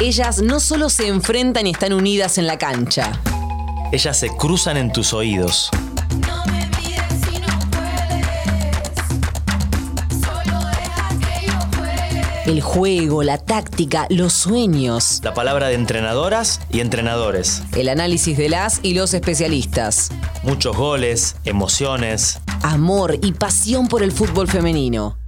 Ellas no solo se enfrentan y están unidas en la cancha. Ellas se cruzan en tus oídos. El juego, la táctica, los sueños. La palabra de entrenadoras y entrenadores. El análisis de las y los especialistas. Muchos goles, emociones. Amor y pasión por el fútbol femenino.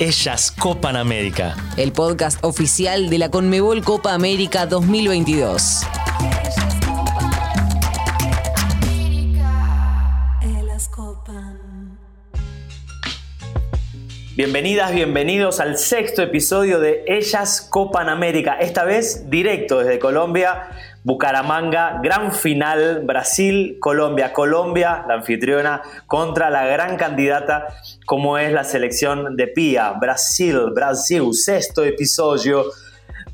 Ellas Copan América. El podcast oficial de la Conmebol Copa América 2022. Bienvenidas, bienvenidos al sexto episodio de Ellas Copan América. Esta vez directo desde Colombia, Bucaramanga, gran final, Brasil, Colombia. La anfitriona, contra la gran candidata como es la selección de Pia. Brasil, Brasil, sexto episodio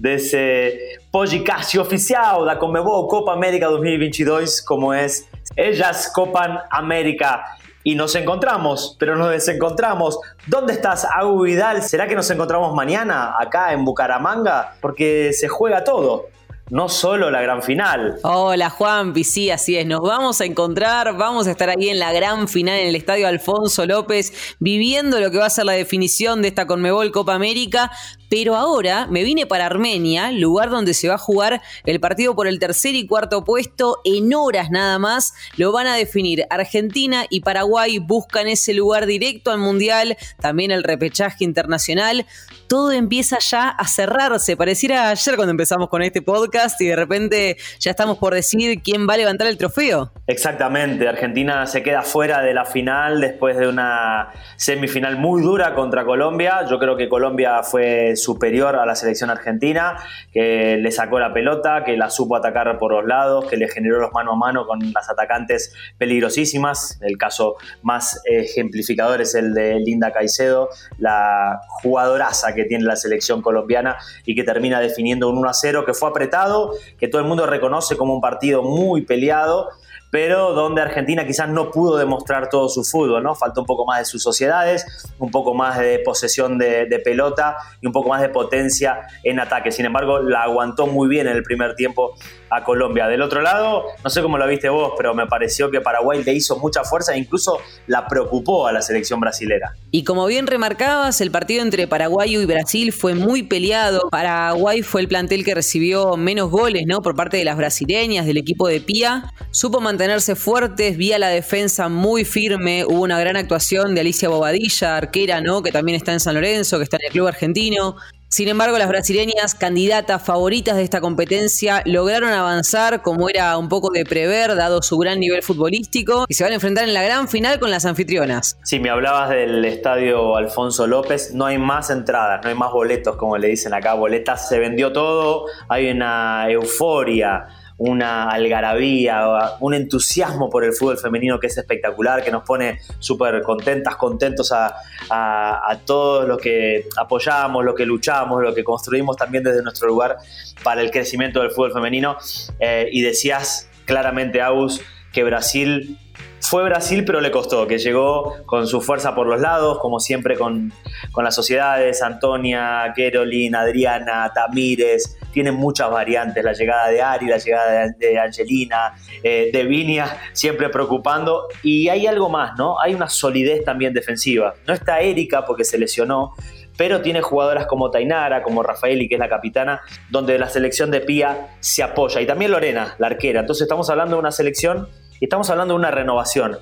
desse podcast oficial da Conmebol Copa América 2022, como es Ellas Copan América y nos encontramos, pero nos desencontramos. ¿Dónde estás, Agu Vidal? ¿Será que nos encontramos mañana acá en Bucaramanga? Porque se juega todo no solo la gran final. Hola Juan, sí, así es. Nos vamos a encontrar, vamos a estar ahí en la gran final en el estadio Alfonso López, viviendo lo que va a ser la definición de esta Conmebol Copa América. Pero ahora me vine para Armenia, lugar donde se va a jugar el partido por el tercer y cuarto puesto. En horas nada más lo van a definir. Argentina y Paraguay buscan ese lugar directo al Mundial, también el repechaje internacional. Todo empieza ya a cerrarse. Pareciera ayer cuando empezamos con este podcast y de repente ya estamos por decir quién va a levantar el trofeo. Exactamente, Argentina se queda fuera de la final después de una semifinal muy dura contra Colombia. Yo creo que Colombia fue superior a la selección argentina, que le sacó la pelota, que la supo atacar por los lados, que le generó los mano a mano con las atacantes peligrosísimas. El caso más ejemplificador es el de Linda Caicedo, la jugadoraza que tiene la selección colombiana y que termina definiendo un 1 a 0 que fue apretado, que todo el mundo reconoce como un partido muy peleado pero donde Argentina quizás no pudo demostrar todo su fútbol, ¿no? Faltó un poco más de sus sociedades, un poco más de posesión de, pelota y un poco más de potencia en ataque. Sin embargo, la aguantó muy bien en el primer tiempo a Colombia. Del otro lado, no sé cómo lo viste vos, pero me pareció que Paraguay le hizo mucha fuerza e incluso la preocupó a la selección brasilera. Y como bien remarcabas, el partido entre Paraguay y Brasil fue muy peleado. Paraguay fue el plantel que recibió menos goles, ¿no? Por parte de las brasileñas, del equipo de Pía. Supo mantenerse fuertes, vía la defensa muy firme. Hubo una gran actuación de Alicia Bobadilla, arquera, ¿no? Que también está en San Lorenzo, que está en el club argentino. Sin embargo, las brasileñas, candidatas favoritas de esta competencia, lograron avanzar como era un poco de prever, dado su gran nivel futbolístico, y se van a enfrentar en la gran final con las anfitrionas. Si me hablabas del estadio Alfonso López, no hay más entradas, no hay más boletos, como le dicen acá, boletas, se vendió todo, hay una euforia una algarabía, un entusiasmo por el fútbol femenino que es espectacular, que nos pone súper contentas, contentos a, todos los que apoyamos, los que luchamos, lo que construimos también desde nuestro lugar para el crecimiento del fútbol femenino. Eh, y decías claramente, Agus, que Brasil fue Brasil, pero le costó, que llegó con su fuerza por los lados, como siempre con, las sociedades, Antonia, Kerolin, Adriana, Tamírez, tienen muchas variantes, la llegada de Ari, la llegada de, Angelina, eh, de Vinia, siempre preocupando, y hay algo más, ¿no? Hay una solidez también defensiva. No está Erika porque se lesionó, pero tiene jugadoras como Tainara, como Rafaeli, que es la capitana, donde la selección de Pía se apoya, y también Lorena, la arquera. Entonces estamos hablando de una selección estamos hablando de una renovación.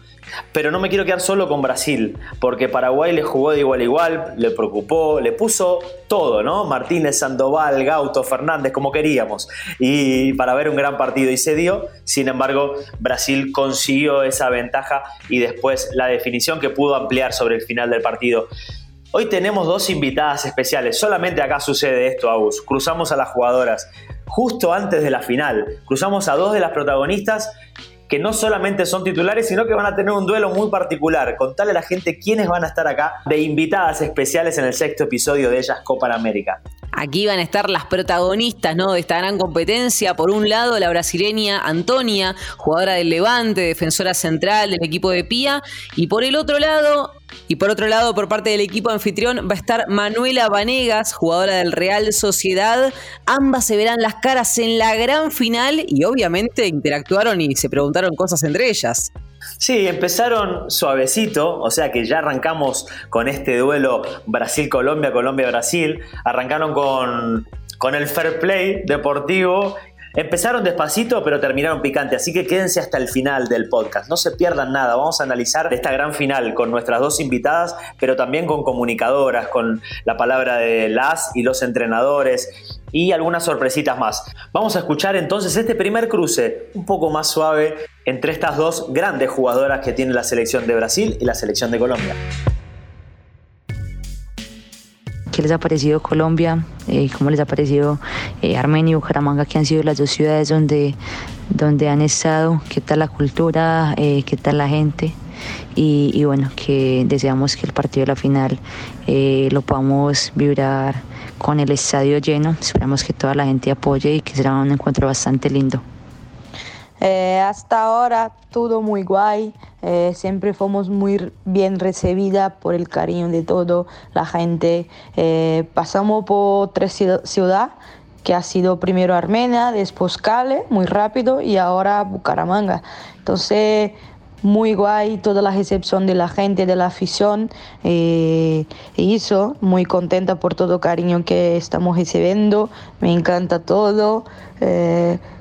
Pero no me quiero quedar solo con Brasil, porque Paraguay le jugó de igual a igual, le preocupó, le puso todo, ¿no? Martínez, Sandoval, Gauto, Fernández, como queríamos. Y para ver un gran partido y se dio. Sin embargo, Brasil consiguió esa ventaja y después la definición que pudo ampliar sobre el final del partido. Hoy tenemos dos invitadas especiales. Solamente acá sucede esto, Agus. Cruzamos a las jugadoras justo antes de la final. Cruzamos a dos de las protagonistas que no solamente son titulares, sino que van a tener un duelo muy particular. Contale a la gente quiénes van a estar acá de invitadas especiales en el sexto episodio de Ellas Copa América. Aquí van a estar las protagonistas ¿no? de esta gran competencia. Por un lado, la brasileña Antonia, jugadora del Levante, defensora central del equipo de Pía. Y por el otro lado, y por otro lado, por parte del equipo anfitrión va a estar Manuela Vanegas, jugadora del Real Sociedad. Ambas se verán las caras en la gran final y obviamente interactuaron y se preguntaron cosas entre ellas. Sí, empezaron suavecito, o sea que ya arrancamos con este duelo Brasil-Colombia, Colombia-Brasil. Arrancaron con, con el fair play deportivo Empezaron despacito, pero terminaron picante, así que quédense hasta el final del podcast. No se pierdan nada. Vamos a analizar esta gran final con nuestras dos invitadas, pero también con comunicadoras, con la palabra de las y los entrenadores y algunas sorpresitas más. Vamos a escuchar entonces este primer cruce un poco más suave entre estas dos grandes jugadoras que tiene la selección de Brasil y la selección de Colombia. ¿Qué les ha parecido Colombia? Eh, ¿Cómo les ha parecido eh, Armenia y Bucaramanga, que han sido las dos ciudades donde, donde han estado? ¿Qué tal la cultura? Eh, ¿Qué tal la gente? Y, bueno, que deseamos que el partido de la final lo podamos vibrar con el estadio lleno. Esperamos que toda la gente apoye y que será un encuentro bastante lindo. Eh, hasta ahora todo muy guay, eh, siempre fuimos muy bien recibida por el cariño de toda la gente. Eh, pasamos por tres ciudades, que ha sido primero Armenia, después Cale, muy rápido, y ahora Bucaramanga. Entonces, muy guay toda la recepción de la gente, de la afición. y eso, muy contenta por todo cariño que estamos recibiendo. Me encanta todo.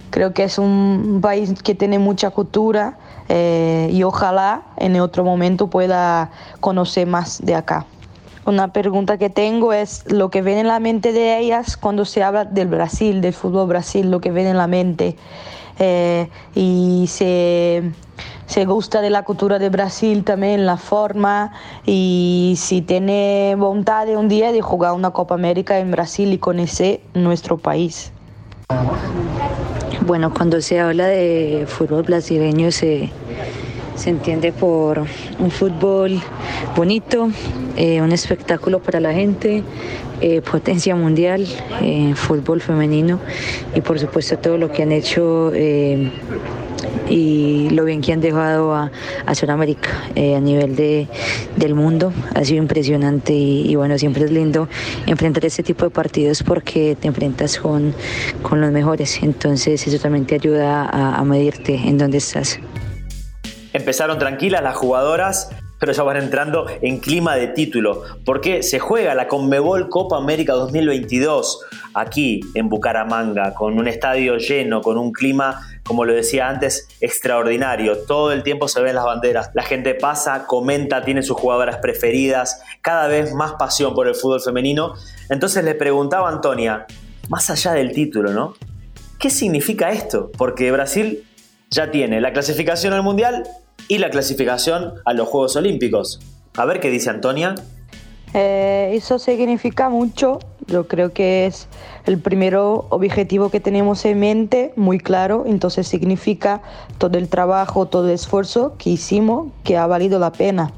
Creo que es un país que tiene mucha cultura eh, y ojalá en otro momento pueda conocer más de acá. Una pregunta que tengo es lo que viene en la mente de ellas cuando se habla del Brasil, del fútbol Brasil, lo que viene en la mente. Eh, y se, se, gusta de la cultura de Brasil también, la forma, y si tiene voluntad de un día de jugar una Copa América en Brasil y conocer nuestro país. Bueno, cuando se habla de fútbol brasileño se, entiende por un fútbol bonito, eh, un espectáculo para la gente, eh, potencia mundial, eh, fútbol femenino y por supuesto todo lo que han hecho y lo bien que han dejado a, Sudamérica eh, a nivel de, del mundo. Ha sido impresionante y, bueno, siempre es lindo enfrentar este tipo de partidos porque te enfrentas con, con los mejores. Entonces eso también te ayuda a, a medirte en dónde estás. Empezaron tranquilas las jugadoras, pero ya van entrando en clima de título, porque se juega la Conmebol Copa América 2022 aquí en Bucaramanga, con un estadio lleno, con un clima, como lo decía antes, extraordinario. Todo el tiempo se ven las banderas, la gente pasa, comenta, tiene sus jugadoras preferidas, cada vez más pasión por el fútbol femenino. Entonces le preguntaba a Antonia, más allá del título, ¿no? ¿Qué significa esto? Porque Brasil ya tiene la clasificación al Mundial y la clasificación a los Juegos Olímpicos. A ver qué dice Antonia. Eh, eso significa mucho, yo creo que es el primer objetivo que tenemos en mente, muy claro, entonces significa todo el trabajo, todo el esfuerzo que hicimos, que ha valido la pena.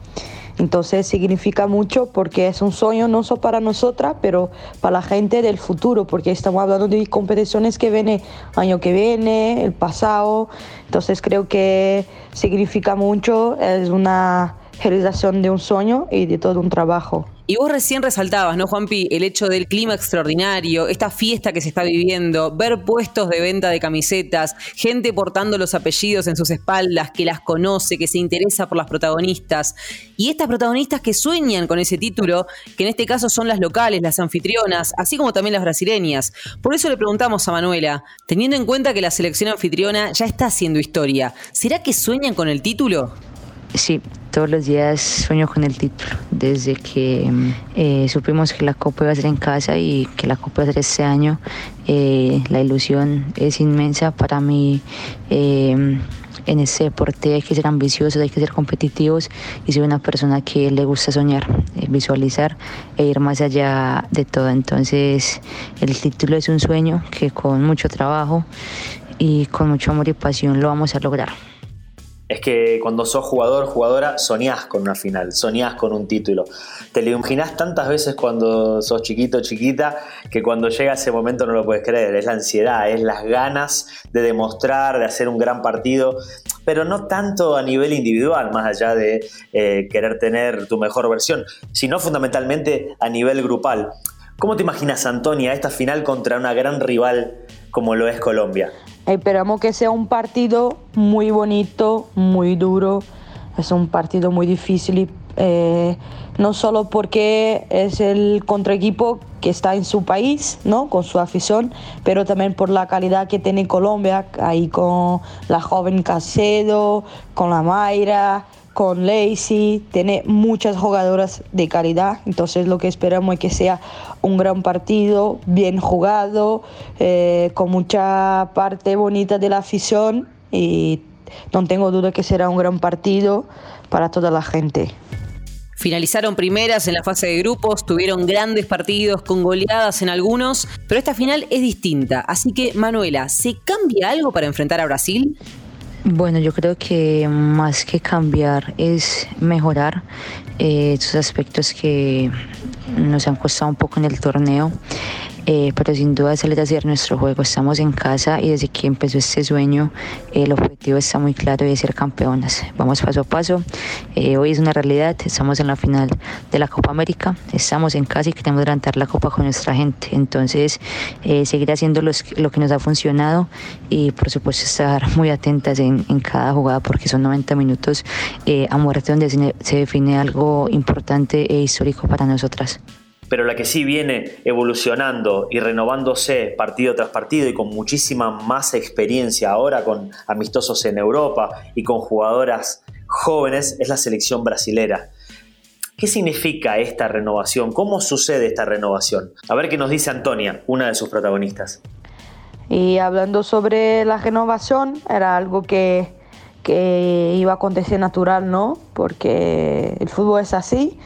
Entonces significa mucho porque es un sueño no solo para nosotras, pero para la gente del futuro, porque estamos hablando de competiciones que vienen año que viene, el pasado. Entonces creo que significa mucho, es una realización de un sueño y de todo un trabajo. Y vos recién resaltabas, ¿no, Juanpi? El hecho del clima extraordinario, esta fiesta que se está viviendo, ver puestos de venta de camisetas, gente portando los apellidos en sus espaldas, que las conoce, que se interesa por las protagonistas. Y estas protagonistas que sueñan con ese título, que en este caso son las locales, las anfitrionas, así como también las brasileñas. Por eso le preguntamos a Manuela, teniendo en cuenta que la selección anfitriona ya está haciendo historia, ¿será que sueñan con el título? Sí, todos los días sueño con el título. Desde que eh, supimos que la Copa iba a ser en casa y que la Copa iba a ser este año, eh, la ilusión es inmensa para mí. Eh, en ese deporte hay que ser ambiciosos, hay que ser competitivos y soy una persona que le gusta soñar, visualizar e ir más allá de todo. Entonces el título es un sueño que con mucho trabajo y con mucho amor y pasión lo vamos a lograr. Es que cuando sos jugador, jugadora, soñás con una final, soñás con un título. Te lo imaginás tantas veces cuando sos chiquito, chiquita, que cuando llega ese momento no lo puedes creer. Es la ansiedad, es las ganas de demostrar, de hacer un gran partido, pero no tanto a nivel individual, más allá de eh, querer tener tu mejor versión, sino fundamentalmente a nivel grupal. ¿Cómo te imaginas, Antonia, esta final contra una gran rival como lo es Colombia? Esperamos que sea un partido muy bonito, muy duro. Es un partido muy difícil, eh, no solo porque es el contraequipo que está en su país, ¿no? con su afición, pero también por la calidad que tiene Colombia, ahí con la joven Casedo, con la Mayra, con Lacey, tiene muchas jugadoras de calidad, entonces lo que esperamos es que sea un gran partido, bien jugado, eh, con mucha parte bonita de la afición y no tengo duda que será un gran partido para toda la gente. Finalizaron primeras en la fase de grupos, tuvieron grandes partidos con goleadas en algunos, pero esta final es distinta. Así que, Manuela, ¿se cambia algo para enfrentar a Brasil? Bueno, yo creo que más que cambiar es mejorar eh, esos aspectos que nos han costado un poco en el torneo. Eh, pero sin duda ese a ser nuestro juego. Estamos en casa y desde que empezó este sueño el objetivo está muy claro y es ser campeonas. Vamos paso a paso. Eh, hoy es una realidad, estamos en la final de la Copa América, estamos en casa y queremos levantar la copa con nuestra gente. Entonces, eh, seguir haciendo lo que nos ha funcionado y por supuesto estar muy atentas en, cada jugada porque son 90 minutos a muerte donde se define algo importante e histórico para nosotras pero la que sí viene evolucionando y renovándose partido tras partido y con muchísima más experiencia ahora con amistosos en Europa y con jugadoras jóvenes es la selección brasilera. ¿Qué significa esta renovación? ¿Cómo sucede esta renovación? A ver qué nos dice Antonia, una de sus protagonistas. Y hablando sobre la renovación, era algo que, que iba a acontecer natural, ¿no? Porque el fútbol es así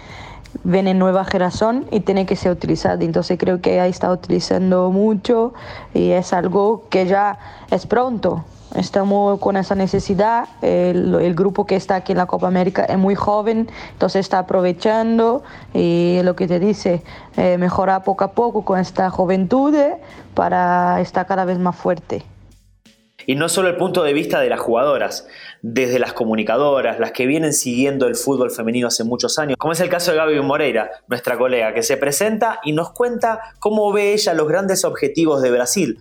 viene nueva generación y tiene que ser utilizada. Entonces creo que ahí está utilizando mucho y es algo que ya es pronto. Estamos con esa necesidad. El, grupo que está aquí en la Copa América es muy joven, entonces está aprovechando y lo que te dice, eh, mejora poco a poco con esta juventud para estar cada vez más fuerte. Y no solo el punto de vista de las jugadoras, desde las comunicadoras, las que vienen siguiendo el fútbol femenino hace muchos años, como es el caso de Gaby Moreira, nuestra colega, que se presenta y nos cuenta cómo ve ella los grandes objetivos de Brasil.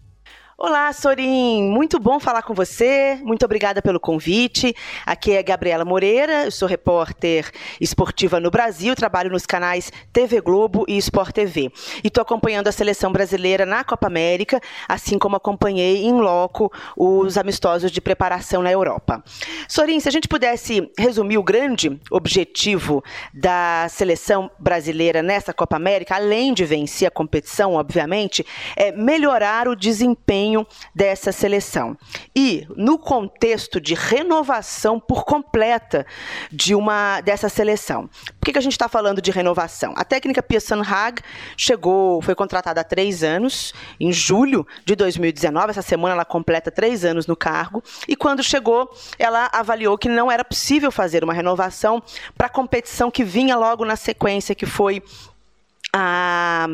Olá, Sorin, muito bom falar com você. Muito obrigada pelo convite. Aqui é Gabriela Moreira, eu sou repórter esportiva no Brasil, trabalho nos canais TV Globo e Sport TV. E estou acompanhando a seleção brasileira na Copa América, assim como acompanhei em loco os amistosos de preparação na Europa. Sorin, se a gente pudesse resumir o grande objetivo da seleção brasileira nessa Copa América, além de vencer a competição, obviamente, é melhorar o desempenho dessa seleção. E no contexto de renovação por completa de uma dessa seleção. Por que, que a gente está falando de renovação? A técnica Pia Sanhag chegou, foi contratada há três anos, em julho de 2019. Essa semana ela completa três anos no cargo. E quando chegou, ela avaliou que não era possível fazer uma renovação para a competição que vinha logo na sequência, que foi a,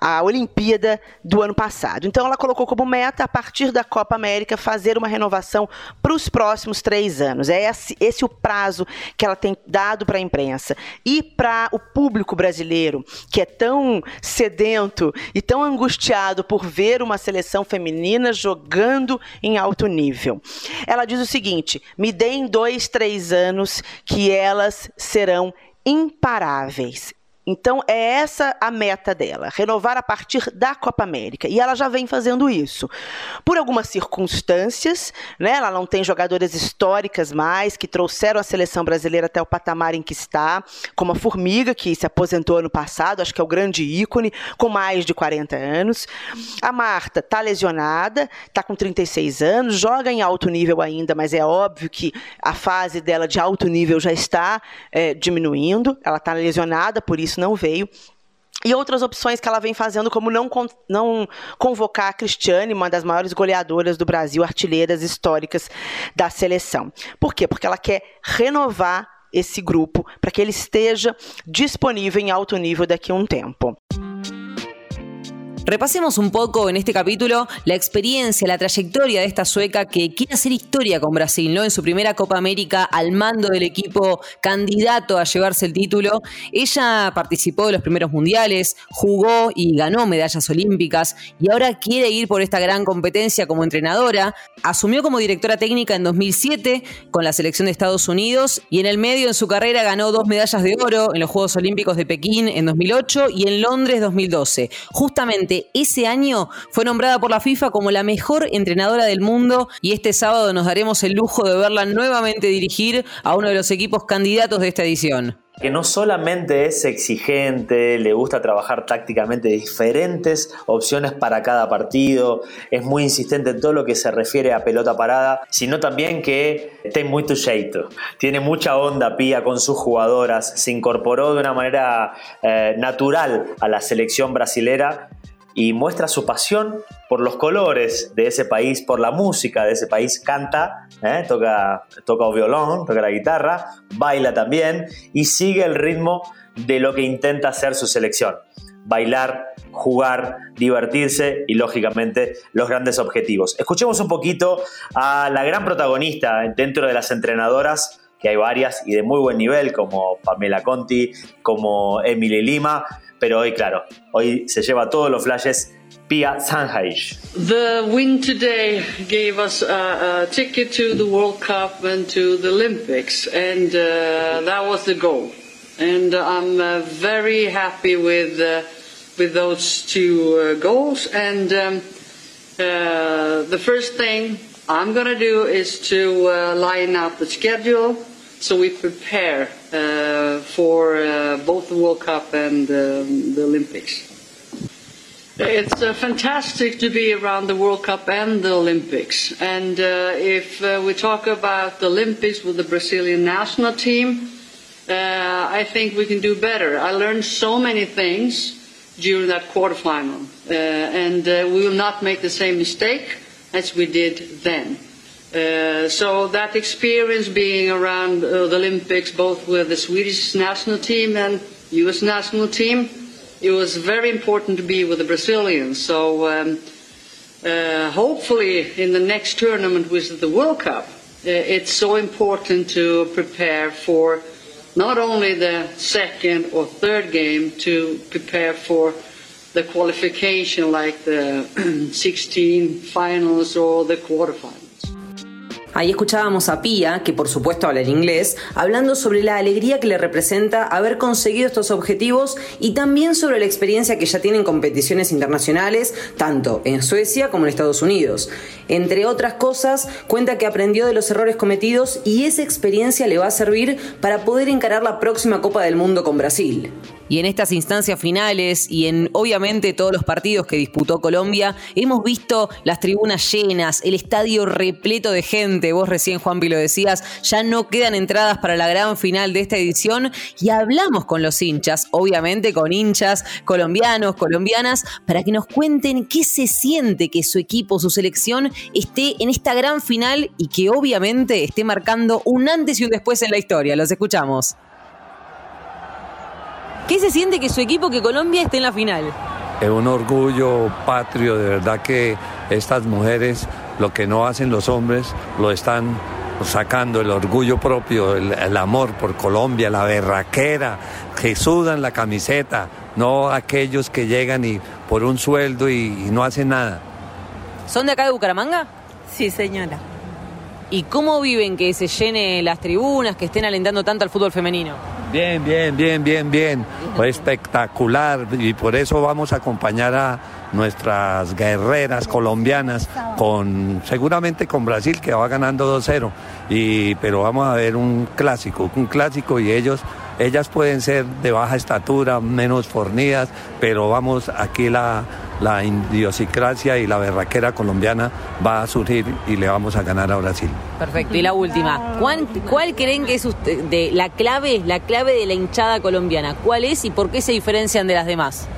a Olimpíada do ano passado. Então, ela colocou como meta, a partir da Copa América, fazer uma renovação para os próximos três anos. É esse, esse o prazo que ela tem dado para a imprensa. E para o público brasileiro, que é tão sedento e tão angustiado por ver uma seleção feminina jogando em alto nível. Ela diz o seguinte: me deem dois, três anos que elas serão imparáveis. Então é essa a meta dela, renovar a partir da Copa América. E ela já vem fazendo isso. Por algumas circunstâncias, né? Ela não tem jogadoras históricas mais que trouxeram a seleção brasileira até o patamar em que está, como a Formiga, que se aposentou ano passado, acho que é o grande ícone, com mais de 40 anos. A Marta está lesionada, está com 36 anos, joga em alto nível ainda, mas é óbvio que a fase dela de alto nível já está é, diminuindo. Ela está lesionada, por isso isso não veio. e outras opções que ela vem fazendo, como não, não convocar a Cristiane, uma das maiores goleadoras do Brasil, artilheiras históricas da seleção. Por quê? Porque ela quer renovar esse grupo para que ele esteja disponível em alto nível daqui a um tempo. Repasemos un poco en este capítulo la experiencia, la trayectoria de esta sueca que quiere hacer historia con Brasil, ¿no? En su primera Copa América al mando del equipo candidato a llevarse el título. Ella participó de los primeros mundiales, jugó y ganó medallas olímpicas y ahora quiere ir por esta gran competencia como entrenadora. Asumió como directora técnica en 2007 con la selección de Estados Unidos y en el medio en su carrera ganó dos medallas de oro en los Juegos Olímpicos de Pekín en 2008 y en Londres 2012. Justamente ese año fue nombrada por la FIFA como la mejor entrenadora del mundo y este sábado nos daremos el lujo de verla nuevamente dirigir a uno de los equipos candidatos de esta edición que no solamente es exigente, le gusta trabajar tácticamente diferentes opciones para cada partido, es muy insistente en todo lo que se refiere a pelota parada, sino también que está muy jeito. Tiene mucha onda Pía con sus jugadoras, se incorporó de una manera eh, natural a la selección brasilera y muestra su pasión por los colores de ese país, por la música de ese país, canta, ¿eh? toca, toca el violón, toca la guitarra, baila también y sigue el ritmo de lo que intenta hacer su selección. Bailar, jugar, divertirse y lógicamente los grandes objetivos. Escuchemos un poquito a la gran protagonista dentro de las entrenadoras, que hay varias y de muy buen nivel, como Pamela Conti, como Emily Lima, pero hoy, claro, hoy se lleva todos los flashes. The win today gave us a, a, ticket to the World Cup and to the Olympics, and uh, that was the goal. And I'm uh, very happy with uh, with those two uh, goals. And um, uh, the first thing I'm to do is to uh, line up the schedule so we prepare uh, for uh, both the World Cup and um, the Olympics. It's uh, fantastic to be around the World Cup and the Olympics. And uh, if uh, we talk about the Olympics with the Brazilian national team, uh, I think we can do better. I learned so many things during that quarterfinal, and we will not make the same mistake as we did then. Uh, so that experience being around uh, the Olympics, both with the Swedish national team and U.S. national team, it was very important to be with the Brazilians. So um, uh, hopefully in the next tournament, which is the World Cup, uh, it's so important to prepare for not only the second or third game, to prepare for the qualification like the 16 finals or the quarterfinals. Ahí escuchábamos a Pia, que por supuesto habla en inglés, hablando sobre la alegría que le representa haber conseguido estos objetivos y también sobre la experiencia que ya tiene en competiciones internacionales, tanto en Suecia como en Estados Unidos. Entre otras cosas, cuenta que aprendió de los errores cometidos y esa experiencia le va a servir para poder encarar la próxima Copa del Mundo con Brasil. Y en estas instancias finales y en obviamente todos los partidos que disputó Colombia, hemos visto las tribunas llenas, el estadio repleto de gente. Vos recién, Juanpi, lo decías, ya no quedan entradas para la gran final de esta edición y hablamos con los hinchas, obviamente con hinchas colombianos, colombianas, para que nos cuenten qué se siente que su equipo, su selección esté en esta gran final y que obviamente esté marcando un antes y un después en la historia. Los escuchamos. ¿Qué se siente que su equipo, que Colombia, esté en la final? Es un orgullo patrio, de verdad que estas mujeres, lo que no hacen los hombres, lo están sacando, el orgullo propio, el, amor por Colombia, la berraquera, que sudan la camiseta, no aquellos que llegan y por un sueldo y, y no hacen nada. ¿Son de acá de Bucaramanga? Sí, señora. ¿Y cómo viven que se llene las tribunas, que estén alentando tanto al fútbol femenino? Bien, bien, bien, bien, bien. Espectacular. Y por eso vamos a acompañar a nuestras guerreras colombianas con seguramente con Brasil que va ganando 2-0 y pero vamos a ver un clásico un clásico y ellos ellas pueden ser de baja estatura menos fornidas pero vamos aquí la la idiosincrasia y la berraquera colombiana va a surgir y le vamos a ganar a Brasil. Perfecto. Y la última, ¿cuál, cuál creen que es usted, de la clave, la clave de la hinchada colombiana? ¿Cuál es y por qué se diferencian de las demás?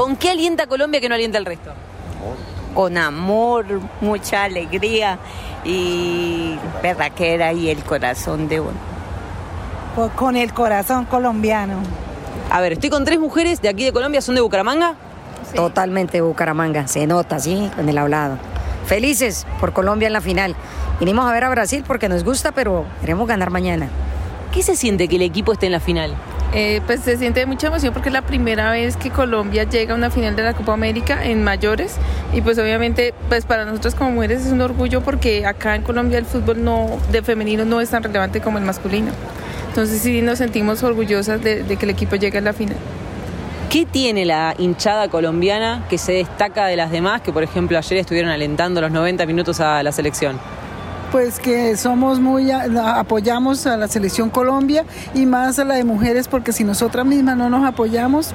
¿Con qué alienta Colombia que no alienta el resto? Con amor, mucha alegría y berraquera y el corazón de uno. Pues con el corazón colombiano. A ver, estoy con tres mujeres de aquí de Colombia, ¿son de Bucaramanga? Totalmente Bucaramanga, se nota, ¿sí? En el hablado. Felices por Colombia en la final. Vinimos a ver a Brasil porque nos gusta, pero queremos ganar mañana. ¿Qué se siente que el equipo esté en la final? Eh, pues se siente mucha emoción porque es la primera vez que Colombia llega a una final de la Copa América en mayores y pues obviamente pues para nosotros como mujeres es un orgullo porque acá en Colombia el fútbol no de femenino no es tan relevante como el masculino. Entonces sí nos sentimos orgullosas de, de que el equipo llegue a la final. ¿Qué tiene la hinchada colombiana que se destaca de las demás, que por ejemplo ayer estuvieron alentando los 90 minutos a la selección? Pues que somos muy, apoyamos a la selección Colombia y más a la de mujeres porque si nosotras mismas no nos apoyamos,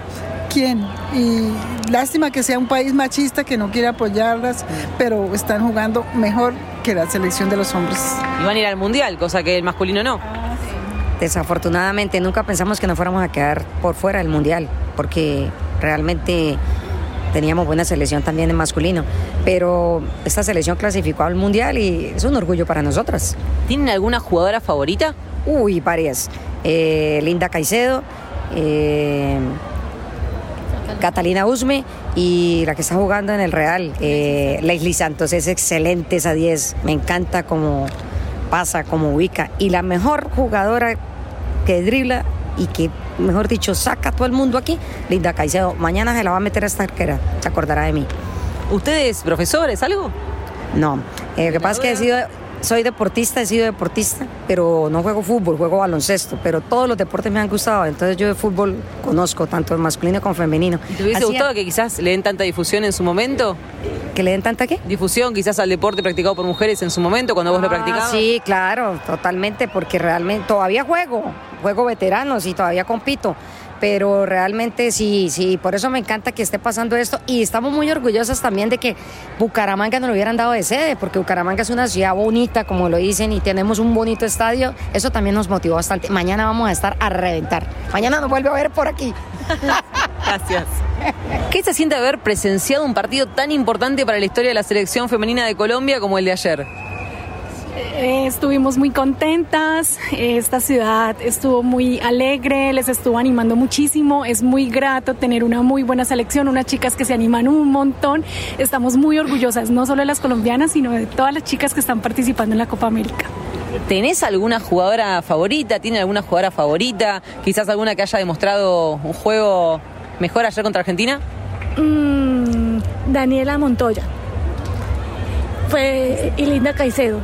¿quién? Y lástima que sea un país machista que no quiere apoyarlas, pero están jugando mejor que la selección de los hombres. Y van a ir al mundial, cosa que el masculino no. Desafortunadamente nunca pensamos que nos fuéramos a quedar por fuera del mundial, porque realmente teníamos buena selección también en masculino, pero esta selección clasificó al mundial y es un orgullo para nosotras. ¿Tienen alguna jugadora favorita? Uy, varias. Eh, Linda Caicedo, eh, Catalina Usme y la que está jugando en el Real, eh, Leslie Santos, es excelente esa 10, me encanta cómo pasa, cómo ubica. Y la mejor jugadora que dribla y que, mejor dicho, saca a todo el mundo aquí, Linda Caicedo. Mañana se la va a meter a esta arquera, se acordará de mí. ¿Ustedes, profesores, algo? No, eh, lo que pasa es que he sido, soy deportista, he sido deportista, pero no juego fútbol, juego baloncesto, pero todos los deportes me han gustado, entonces yo de fútbol conozco tanto el masculino como el femenino. ¿Y ¿Te hubiese Así- gustado que quizás le den tanta difusión en su momento? ¿Que le den tanta qué? Difusión quizás al deporte practicado por mujeres en su momento, cuando vos lo Ah, practicabas. Sí, claro, totalmente, porque realmente todavía juego, juego veteranos y todavía compito. Pero realmente sí, sí, por eso me encanta que esté pasando esto y estamos muy orgullosas también de que Bucaramanga nos lo hubieran dado de sede, porque Bucaramanga es una ciudad bonita, como lo dicen, y tenemos un bonito estadio. Eso también nos motivó bastante. Mañana vamos a estar a reventar. Mañana nos vuelve a ver por aquí. Gracias. ¿Qué se siente haber presenciado un partido tan importante para la historia de la selección femenina de Colombia como el de ayer? Eh, estuvimos muy contentas, esta ciudad estuvo muy alegre, les estuvo animando muchísimo, es muy grato tener una muy buena selección, unas chicas que se animan un montón, estamos muy orgullosas, no solo de las colombianas, sino de todas las chicas que están participando en la Copa América. ¿Tenés alguna jugadora favorita? ¿Tiene alguna jugadora favorita? Quizás alguna que haya demostrado un juego mejor ayer contra Argentina. Mm, Daniela Montoya fue y Linda Caicedo.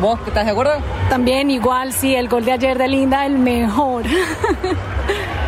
¿Vos estás de acuerdo? También igual, sí, el gol de ayer de Linda, el mejor.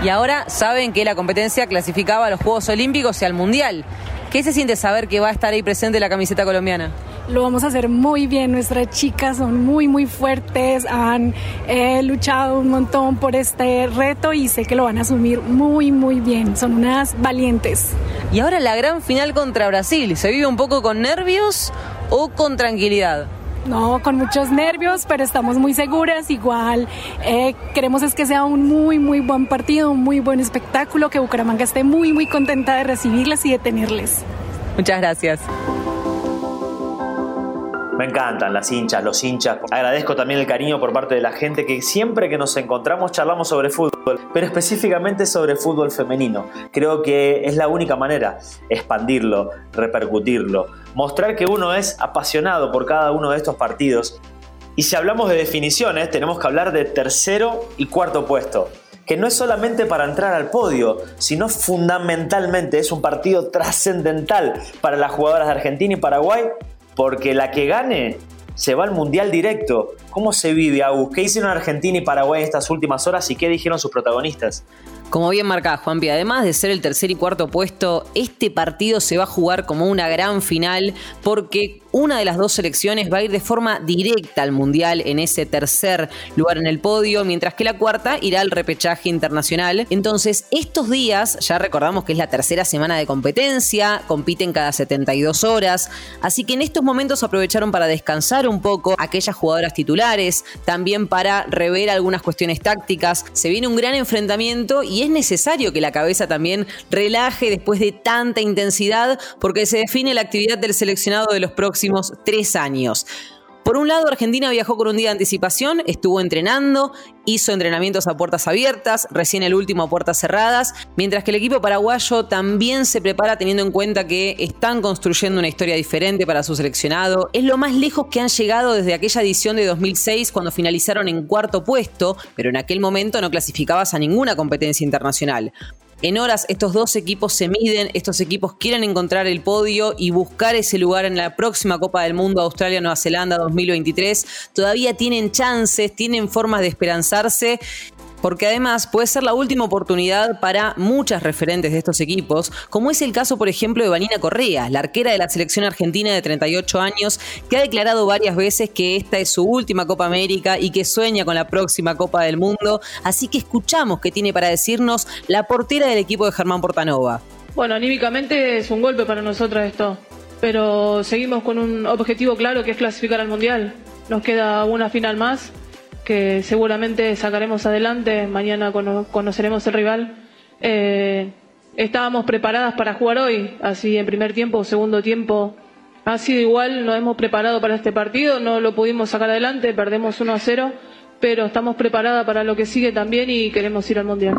Y ahora saben que la competencia clasificaba a los Juegos Olímpicos y al Mundial. ¿Qué se siente saber que va a estar ahí presente la camiseta colombiana? Lo vamos a hacer muy bien, nuestras chicas son muy, muy fuertes, han eh, luchado un montón por este reto y sé que lo van a asumir muy, muy bien, son unas valientes. Y ahora la gran final contra Brasil. ¿Se vive un poco con nervios o con tranquilidad? No, con muchos nervios, pero estamos muy seguras. Igual eh, queremos es que sea un muy, muy buen partido, un muy buen espectáculo, que Bucaramanga esté muy, muy contenta de recibirles y de tenerles. Muchas gracias. Me encantan las hinchas, los hinchas. Agradezco también el cariño por parte de la gente que siempre que nos encontramos charlamos sobre fútbol, pero específicamente sobre fútbol femenino. Creo que es la única manera, expandirlo, repercutirlo, mostrar que uno es apasionado por cada uno de estos partidos. Y si hablamos de definiciones, tenemos que hablar de tercero y cuarto puesto que no es solamente para entrar al podio, sino fundamentalmente es un partido trascendental para las jugadoras de Argentina y Paraguay, porque la que gane se va al Mundial directo. ¿Cómo se vive, Agus? ¿Qué hicieron Argentina y Paraguay estas últimas horas y qué dijeron sus protagonistas? Como bien marcaba Juanpi, además de ser el tercer y cuarto puesto, este partido se va a jugar como una gran final porque una de las dos selecciones va a ir de forma directa al Mundial en ese tercer lugar en el podio, mientras que la cuarta irá al repechaje internacional. Entonces, estos días, ya recordamos que es la tercera semana de competencia, compiten cada 72 horas, así que en estos momentos aprovecharon para descansar un poco aquellas jugadoras titulares, también para rever algunas cuestiones tácticas. Se viene un gran enfrentamiento y es necesario que la cabeza también relaje después de tanta intensidad porque se define la actividad del seleccionado de los próximos tres años. Por un lado, Argentina viajó con un día de anticipación, estuvo entrenando, hizo entrenamientos a puertas abiertas, recién el último a puertas cerradas, mientras que el equipo paraguayo también se prepara teniendo en cuenta que están construyendo una historia diferente para su seleccionado. Es lo más lejos que han llegado desde aquella edición de 2006 cuando finalizaron en cuarto puesto, pero en aquel momento no clasificabas a ninguna competencia internacional. En horas estos dos equipos se miden, estos equipos quieren encontrar el podio y buscar ese lugar en la próxima Copa del Mundo Australia-Nueva Zelanda 2023. Todavía tienen chances, tienen formas de esperanzarse porque además puede ser la última oportunidad para muchas referentes de estos equipos, como es el caso, por ejemplo, de Vanina Correa, la arquera de la selección argentina de 38 años, que ha declarado varias veces que esta es su última Copa América y que sueña con la próxima Copa del Mundo. Así que escuchamos qué tiene para decirnos la portera del equipo de Germán Portanova. Bueno, anímicamente es un golpe para nosotros esto, pero seguimos con un objetivo claro que es clasificar al Mundial. Nos queda una final más que seguramente sacaremos adelante. Mañana conoceremos el rival. Eh, estábamos preparadas para jugar hoy, así en primer tiempo o segundo tiempo. Ha sido igual, nos hemos preparado para este partido, no lo pudimos sacar adelante, perdemos 1 a 0, pero estamos preparadas para lo que sigue también y queremos ir al Mundial.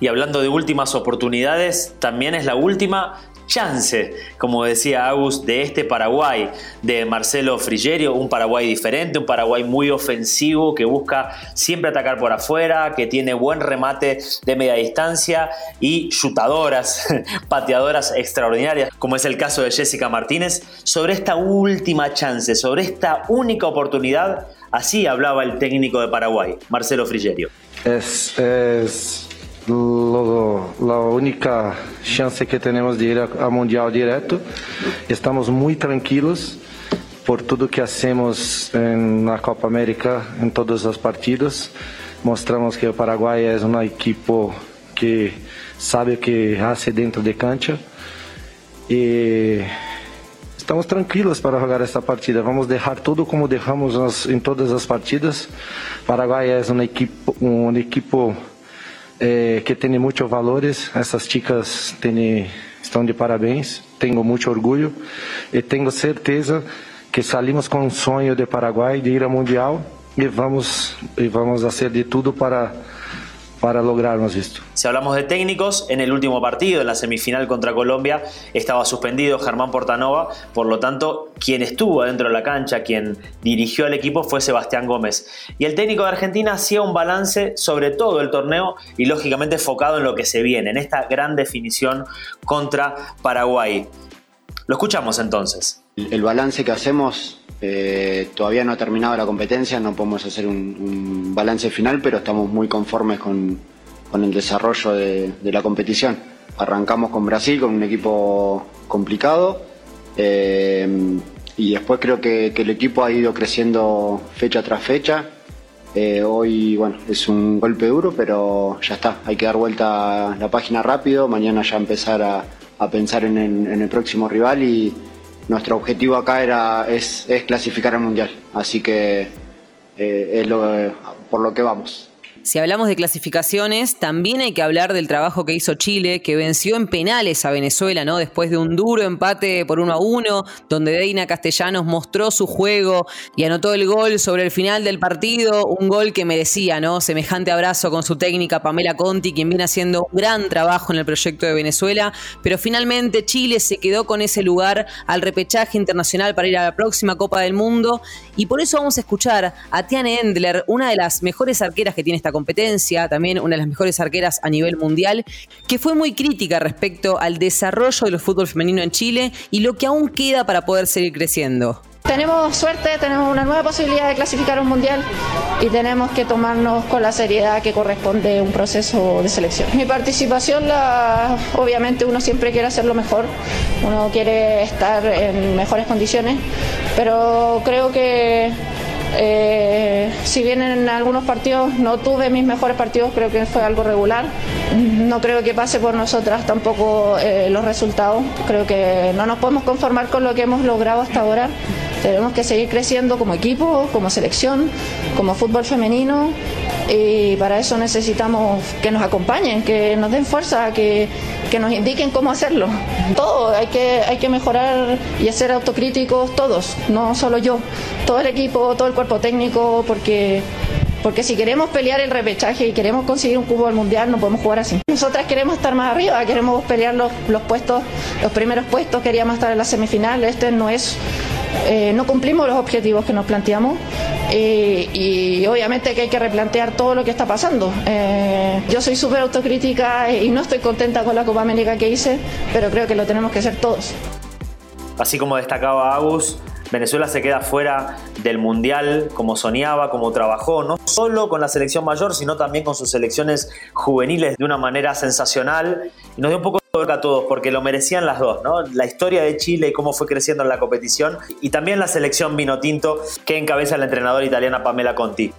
Y hablando de últimas oportunidades, también es la última chance, como decía Agus, de este Paraguay, de Marcelo Frigerio, un Paraguay diferente, un Paraguay muy ofensivo que busca siempre atacar por afuera, que tiene buen remate de media distancia y chutadoras, pateadoras extraordinarias, como es el caso de Jessica Martínez, sobre esta última chance, sobre esta única oportunidad, así hablaba el técnico de Paraguay, Marcelo Frigerio. Es, es la única chance que temos de ir a Mundial direto. Estamos muito tranquilos por tudo que hacemos na Copa América em todas as partidas. Mostramos que o Paraguai é uma equipe que sabe o que hace dentro de cancha e estamos tranquilos para jogar esta partida. Vamos deixar tudo como deixamos em todas as partidas. Paraguai é uma equipe, uma equipe eh, que tem muitos valores. Essas chicas têm, estão de parabéns. Tenho muito orgulho e tenho certeza que salimos com um sonho de Paraguai de ir ao Mundial e vamos, e vamos fazer de tudo para para lograrnos esto. Si hablamos de técnicos, en el último partido, en la semifinal contra Colombia, estaba suspendido Germán Portanova, por lo tanto, quien estuvo dentro de la cancha, quien dirigió al equipo fue Sebastián Gómez. Y el técnico de Argentina hacía un balance sobre todo el torneo y lógicamente enfocado en lo que se viene, en esta gran definición contra Paraguay. Lo escuchamos entonces. El balance que hacemos eh, todavía no ha terminado la competencia, no podemos hacer un, balance final, pero estamos muy conformes con, el desarrollo de, la competición. Arrancamos con Brasil, con un equipo complicado, eh, y después creo que, el equipo ha ido creciendo fecha tras fecha. Eh, hoy, bueno, es un golpe duro, pero ya está, hay que dar vuelta la página rápido, mañana ya empezar a, pensar en el próximo rival y nuestro objetivo acá era, es, clasificar al Mundial, así que eh, es lo, por lo que vamos. Si hablamos de clasificaciones, también hay que hablar del trabajo que hizo Chile, que venció en penales a Venezuela, ¿no? Después de un duro empate por uno a uno, donde Deina Castellanos mostró su juego y anotó el gol sobre el final del partido, un gol que merecía, ¿no? Semejante abrazo con su técnica Pamela Conti, quien viene haciendo un gran trabajo en el proyecto de Venezuela, pero finalmente Chile se quedó con ese lugar al repechaje internacional para ir a la próxima Copa del Mundo y por eso vamos a escuchar a Tiane Endler, una de las mejores arqueras que tiene esta competencia, también una de las mejores arqueras a nivel mundial, que fue muy crítica respecto al desarrollo del fútbol femenino en Chile y lo que aún queda para poder seguir creciendo. Tenemos suerte, tenemos una nueva posibilidad de clasificar un mundial y tenemos que tomarnos con la seriedad que corresponde un proceso de selección. Mi participación, la, obviamente uno siempre quiere hacerlo mejor, uno quiere estar en mejores condiciones, pero creo que eh, si bien en algunos partidos no tuve mis mejores partidos, creo que fue algo regular. No creo que pase por nosotras tampoco eh, los resultados. Creo que no nos podemos conformar con lo que hemos logrado hasta ahora. Tenemos que seguir creciendo como equipo, como selección, como fútbol femenino y para eso necesitamos que nos acompañen, que nos den fuerza, que, que nos indiquen cómo hacerlo. Todo, hay que, hay que mejorar y ser autocríticos todos, no solo yo, todo el equipo, todo el cuerpo técnico, porque porque si queremos pelear el repechaje y queremos conseguir un cubo al mundial, no podemos jugar así. Nosotras queremos estar más arriba, queremos pelear los, los puestos, los primeros puestos, queríamos estar en la semifinal. Este no es, eh, no cumplimos los objetivos que nos planteamos. Eh, y obviamente que hay que replantear todo lo que está pasando. Eh, yo soy súper autocrítica y no estoy contenta con la Copa América que hice, pero creo que lo tenemos que hacer todos. Así como destacaba Agus, Venezuela se queda fuera del Mundial como soñaba, como trabajó, no solo con la selección mayor, sino también con sus selecciones juveniles de una manera sensacional. Y nos dio un poco de a todos, porque lo merecían las dos, ¿no? La historia de Chile y cómo fue creciendo en la competición, y también la selección vino tinto que encabeza la entrenadora italiana Pamela Conti.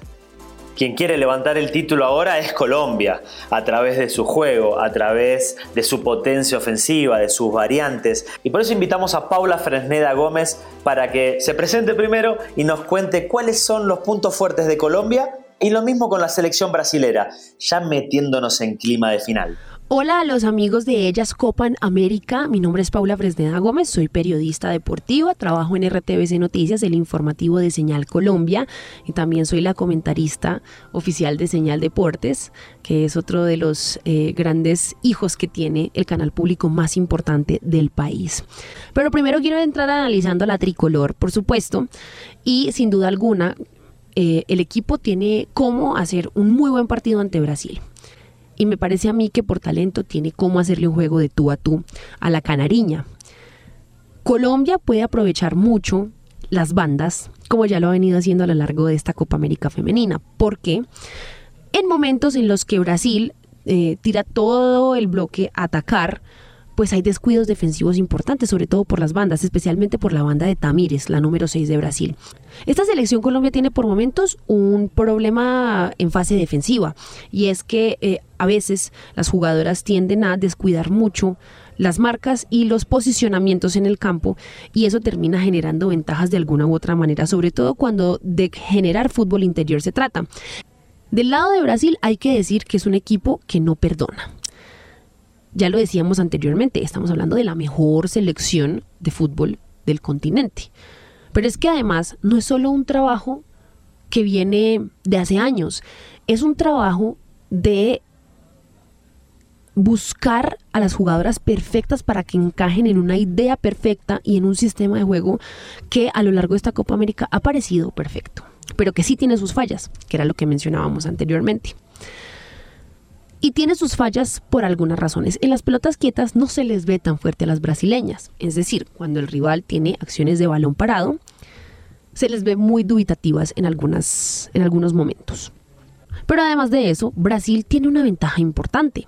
Quien quiere levantar el título ahora es Colombia, a través de su juego, a través de su potencia ofensiva, de sus variantes. Y por eso invitamos a Paula Fresneda Gómez para que se presente primero y nos cuente cuáles son los puntos fuertes de Colombia y lo mismo con la selección brasilera, ya metiéndonos en clima de final. Hola a los amigos de Ellas Copan América, mi nombre es Paula Fresneda Gómez, soy periodista deportiva, trabajo en RTBC Noticias, el informativo de Señal Colombia y también soy la comentarista oficial de Señal Deportes, que es otro de los eh, grandes hijos que tiene el canal público más importante del país. Pero primero quiero entrar analizando la tricolor, por supuesto, y sin duda alguna eh, el equipo tiene cómo hacer un muy buen partido ante Brasil y me parece a mí que por talento tiene cómo hacerle un juego de tú a tú a la canariña. Colombia puede aprovechar mucho las bandas, como ya lo ha venido haciendo a lo largo de esta Copa América Femenina, porque en momentos en los que Brasil eh, tira todo el bloque a atacar, pues hay descuidos defensivos importantes, sobre todo por las bandas, especialmente por la banda de Tamires, la número 6 de Brasil. Esta selección Colombia tiene por momentos un problema en fase defensiva y es que eh, a veces las jugadoras tienden a descuidar mucho las marcas y los posicionamientos en el campo y eso termina generando ventajas de alguna u otra manera, sobre todo cuando de generar fútbol interior se trata. Del lado de Brasil hay que decir que es un equipo que no perdona. Ya lo decíamos anteriormente, estamos hablando de la mejor selección de fútbol del continente. Pero es que además no es solo un trabajo que viene de hace años, es un trabajo de buscar a las jugadoras perfectas para que encajen en una idea perfecta y en un sistema de juego que a lo largo de esta Copa América ha parecido perfecto, pero que sí tiene sus fallas, que era lo que mencionábamos anteriormente y tiene sus fallas por algunas razones. En las pelotas quietas no se les ve tan fuerte a las brasileñas, es decir, cuando el rival tiene acciones de balón parado, se les ve muy dubitativas en, algunas, en algunos momentos. Pero además de eso, Brasil tiene una ventaja importante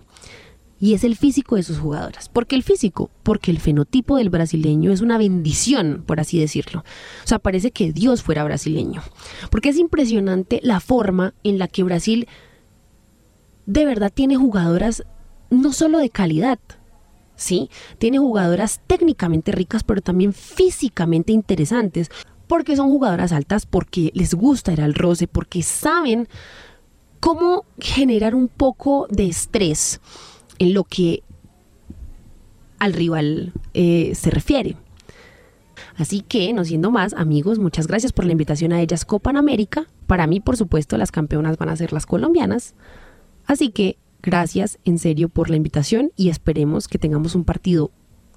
y es el físico de sus jugadoras. ¿Por qué el físico? Porque el fenotipo del brasileño es una bendición, por así decirlo. O sea, parece que Dios fuera brasileño. Porque es impresionante la forma en la que Brasil de verdad tiene jugadoras no solo de calidad, ¿sí? Tiene jugadoras técnicamente ricas, pero también físicamente interesantes, porque son jugadoras altas, porque les gusta ir al roce, porque saben cómo generar un poco de estrés en lo que al rival eh, se refiere. Así que, no siendo más, amigos, muchas gracias por la invitación a ellas Copa América. Para mí, por supuesto, las campeonas van a ser las colombianas. Así que gracias en serio por la invitación y esperemos que tengamos un partido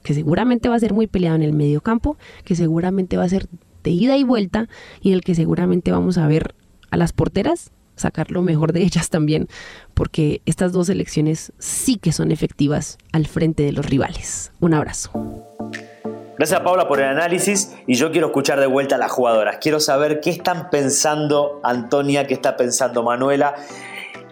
que seguramente va a ser muy peleado en el medio campo, que seguramente va a ser de ida y vuelta y en el que seguramente vamos a ver a las porteras sacar lo mejor de ellas también, porque estas dos elecciones sí que son efectivas al frente de los rivales. Un abrazo. Gracias Paula por el análisis y yo quiero escuchar de vuelta a las jugadoras. Quiero saber qué están pensando Antonia, qué está pensando Manuela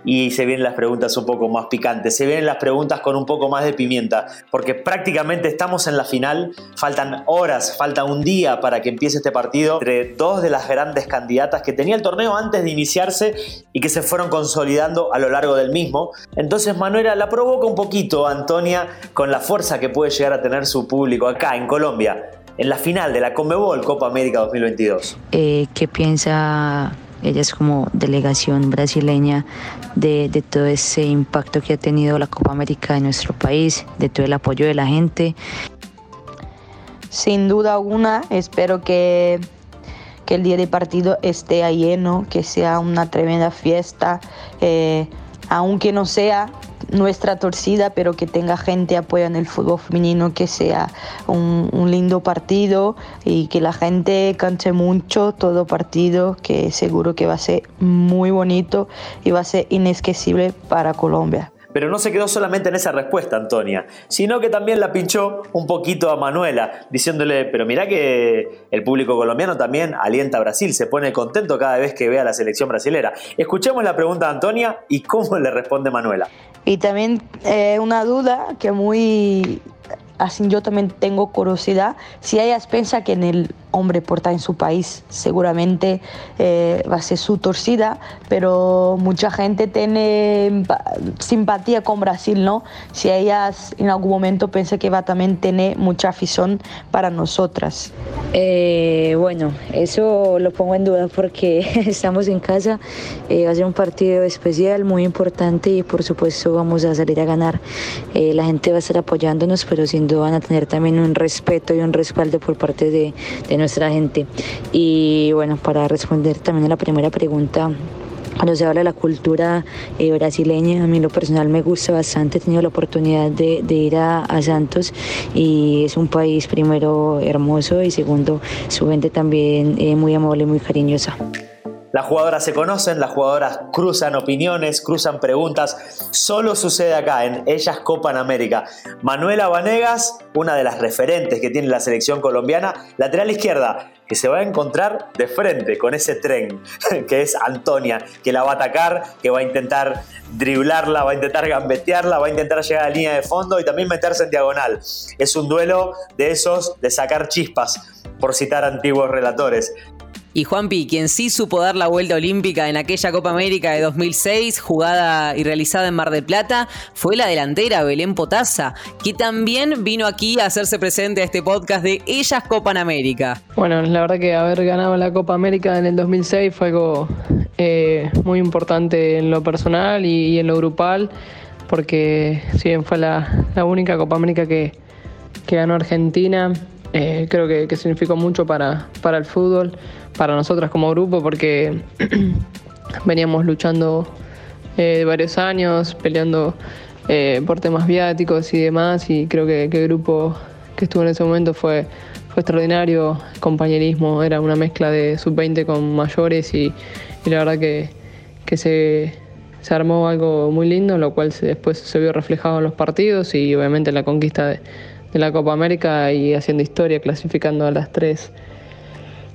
y se vienen las preguntas un poco más picantes, se vienen las preguntas con un poco más de pimienta, porque prácticamente estamos en la final, faltan horas, falta un día para que empiece este partido entre dos de las grandes candidatas que tenía el torneo antes de iniciarse y que se fueron consolidando a lo largo del mismo. Entonces Manuela la provoca un poquito, Antonia, con la fuerza que puede llegar a tener su público acá en Colombia. En la final de la Conmebol Copa América 2022. Eh, ¿Qué piensa ella es como delegación brasileña de, de, todo ese impacto que ha tenido la Copa América en nuestro país, de todo el apoyo de la gente. Sin duda alguna, espero que, que el día de partido esté lleno, que sea una tremenda fiesta, eh, aunque no sea nuestra torcida, pero que tenga gente apoya en el fútbol femenino, que sea un, un, lindo partido y que la gente cante mucho todo partido, que seguro que va a ser muy bonito y va a ser inesquecible para Colombia. Pero no se quedó solamente en esa respuesta, Antonia, sino que también la pinchó un poquito a Manuela, diciéndole, pero mirá que el público colombiano también alienta a Brasil, se pone contento cada vez que ve a la selección brasilera. Escuchemos la pregunta de Antonia y cómo le responde Manuela. Y también eh, una duda que muy así yo también tengo curiosidad. Si ellas piensan que en el hombre porta en su país seguramente eh, va a ser su torcida pero mucha gente tiene simpatía con Brasil no si ellas en algún momento piensan que va también tener mucha afición para nosotras. Eh, bueno eso lo pongo en duda porque estamos en casa eh, va a ser un partido especial muy importante y por supuesto vamos a salir a ganar. Eh, la gente va a estar apoyándonos pero sin van a tener también un respeto y un respaldo por parte de, de nuestra gente. Y bueno, para responder también a la primera pregunta, cuando se habla de la cultura eh, brasileña, a mí lo personal me gusta bastante, he tenido la oportunidad de, de ir a, a, Santos y es un país primero hermoso y segundo su gente también eh, muy amable muy cariñosa. Las jugadoras se conocen, las jugadoras cruzan opiniones, cruzan preguntas. Solo sucede acá, en Ellas Copan América. Manuela Vanegas, una de las referentes que tiene la selección colombiana, lateral izquierda, que se va a encontrar de frente con ese tren, que es Antonia, que la va a atacar, que va a intentar driblarla, va a intentar gambetearla, va a intentar llegar a la línea de fondo y también meterse en diagonal. Es un duelo de esos de sacar chispas, por citar antiguos relatores. Y Juanpi, quien sí supo dar la vuelta olímpica en aquella Copa América de 2006, jugada y realizada en Mar del Plata, fue la delantera Belén Potasa, que también vino aquí a hacerse presente a este podcast de Ellas Copa América. Bueno, la verdad que haber ganado la Copa América en el 2006 fue algo eh, muy importante en lo personal y, y, en lo grupal, porque si bien fue la, la única Copa América que, que ganó Argentina, eh, creo que, que, significó mucho para, para el fútbol, para nosotras como grupo, porque veníamos luchando eh, varios años, peleando eh, por temas viáticos y demás, y creo que, que, el grupo que estuvo en ese momento fue, fue extraordinario, compañerismo, era una mezcla de sub-20 con mayores y, y, la verdad que, que se, se armó algo muy lindo, lo cual se, después se vio reflejado en los partidos y obviamente en la conquista de de la Copa América y haciendo historia, clasificando a las tres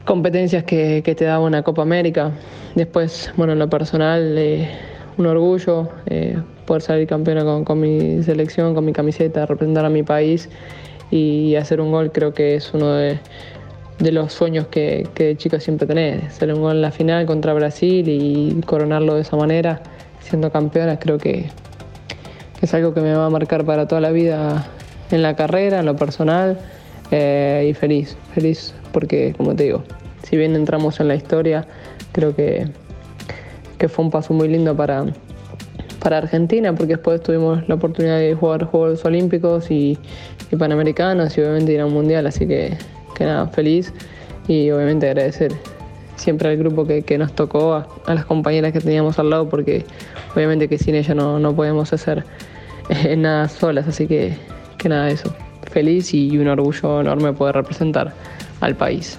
competencias que, que te da una Copa América. Después, bueno, en lo personal, eh, un orgullo eh, poder salir campeona con, con, mi selección, con mi camiseta, representar a mi país y hacer un gol creo que es uno de, los sueños que, que de chico siempre tenés. Hacer un gol en la final contra Brasil y coronarlo de esa manera, siendo campeona, creo que es algo que me va a marcar para toda la vida en la carrera, en lo personal eh, y feliz, feliz porque como te digo, si bien entramos en la historia, creo que, que fue un paso muy lindo para, para Argentina porque después tuvimos la oportunidad de jugar Juegos Olímpicos y, Panamericanos y obviamente ir a un Mundial, así que, que nada, feliz. Y obviamente agradecer siempre al grupo que, que nos tocó, a, las compañeras que teníamos al lado porque obviamente que sin ella no, no podemos hacer eh, nada solas, así que que nada, eso. Feliz y un orgullo enorme poder representar al país.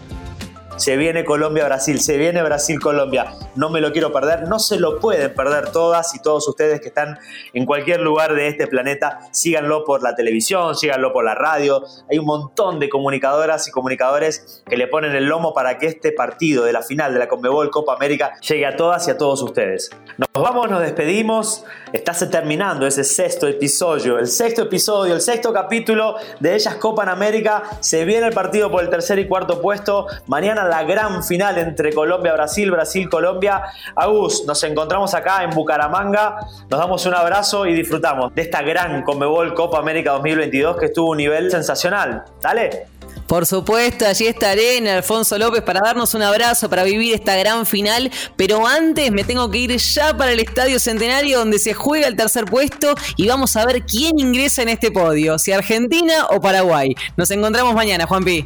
Se viene Colombia-Brasil, se viene Brasil-Colombia. no me lo quiero perder, no se lo pueden perder todas y todos ustedes que están en cualquier lugar de este planeta, síganlo por la televisión, síganlo por la radio, hay un montón de comunicadoras y comunicadores que le ponen el lomo para que este partido de la final de la Conmebol Copa América llegue a todas y a todos ustedes. Nos vamos, nos despedimos, está terminando ese sexto episodio, el sexto episodio, el sexto capítulo de Ellas Copa en América, se viene el partido por el tercer y cuarto puesto, mañana la gran final entre Colombia-Brasil, Brasil-Colombia. Agus, nos encontramos acá en Bucaramanga, nos damos un abrazo y disfrutamos de esta gran Conmebol Copa América 2022 que estuvo un nivel sensacional. Dale. Por supuesto, allí estaré en Alfonso López para darnos un abrazo, para vivir esta gran final. Pero antes me tengo que ir ya para el Estadio Centenario donde se juega el tercer puesto y vamos a ver quién ingresa en este podio, si Argentina o Paraguay. Nos encontramos mañana, Juanpi.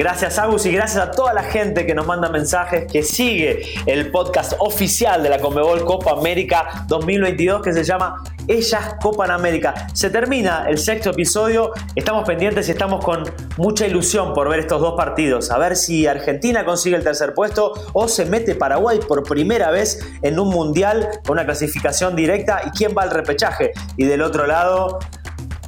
Gracias Agus y gracias a toda la gente que nos manda mensajes, que sigue el podcast oficial de la Comebol Copa América 2022 que se llama Ellas Copa en América. Se termina el sexto episodio, estamos pendientes y estamos con mucha ilusión por ver estos dos partidos, a ver si Argentina consigue el tercer puesto o se mete Paraguay por primera vez en un mundial con una clasificación directa y quién va al repechaje. Y del otro lado,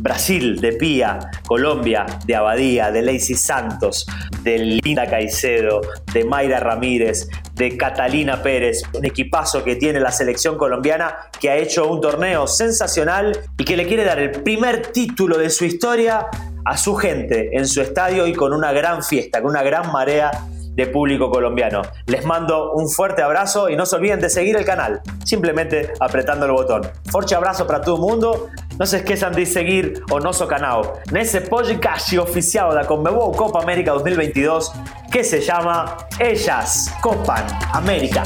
Brasil de Pía, Colombia de Abadía, de Lacey Santos, de Linda Caicedo, de Mayra Ramírez, de Catalina Pérez, un equipazo que tiene la selección colombiana que ha hecho un torneo sensacional y que le quiere dar el primer título de su historia a su gente en su estadio y con una gran fiesta, con una gran marea de público colombiano. Les mando un fuerte abrazo y no se olviden de seguir el canal, simplemente apretando el botón. Fuerte abrazo para todo el mundo. No se esquezan de seguir o nosso canal ese podcast oficial la Conmebol Copa América 2022 que se llama Ellas Copan América.